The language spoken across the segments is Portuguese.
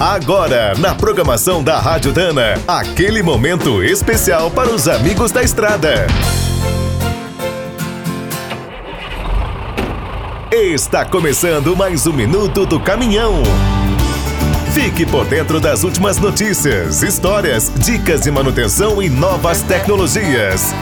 Agora, na programação da Rádio Dana, aquele momento especial para os amigos da estrada. Está começando mais um minuto do caminhão. Fique por dentro das últimas notícias, histórias, dicas de manutenção e novas tecnologias.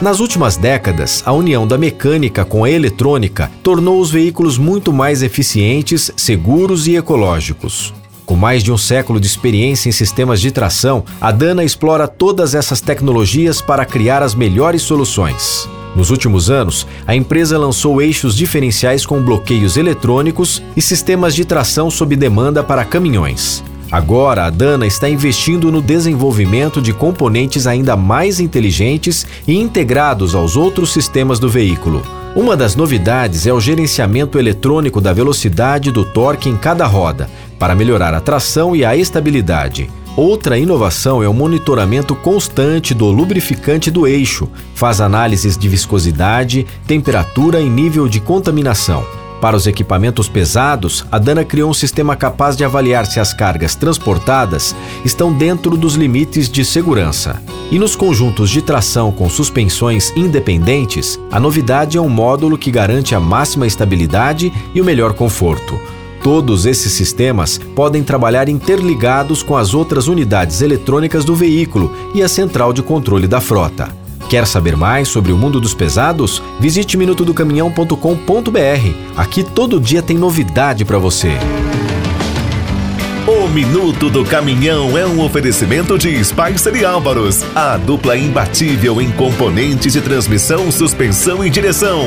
Nas últimas décadas, a união da mecânica com a eletrônica tornou os veículos muito mais eficientes, seguros e ecológicos. Com mais de um século de experiência em sistemas de tração, a Dana explora todas essas tecnologias para criar as melhores soluções. Nos últimos anos, a empresa lançou eixos diferenciais com bloqueios eletrônicos e sistemas de tração sob demanda para caminhões. Agora, a Dana está investindo no desenvolvimento de componentes ainda mais inteligentes e integrados aos outros sistemas do veículo. Uma das novidades é o gerenciamento eletrônico da velocidade do torque em cada roda, para melhorar a tração e a estabilidade. Outra inovação é o monitoramento constante do lubrificante do eixo, faz análises de viscosidade, temperatura e nível de contaminação. Para os equipamentos pesados, a Dana criou um sistema capaz de avaliar se as cargas transportadas estão dentro dos limites de segurança. E nos conjuntos de tração com suspensões independentes, a novidade é um módulo que garante a máxima estabilidade e o melhor conforto. Todos esses sistemas podem trabalhar interligados com as outras unidades eletrônicas do veículo e a central de controle da frota. Quer saber mais sobre o mundo dos pesados? Visite minutodocaminhão.com.br. Aqui todo dia tem novidade para você. O Minuto do Caminhão é um oferecimento de Spicer e Álvaros, a dupla imbatível em componentes de transmissão, suspensão e direção.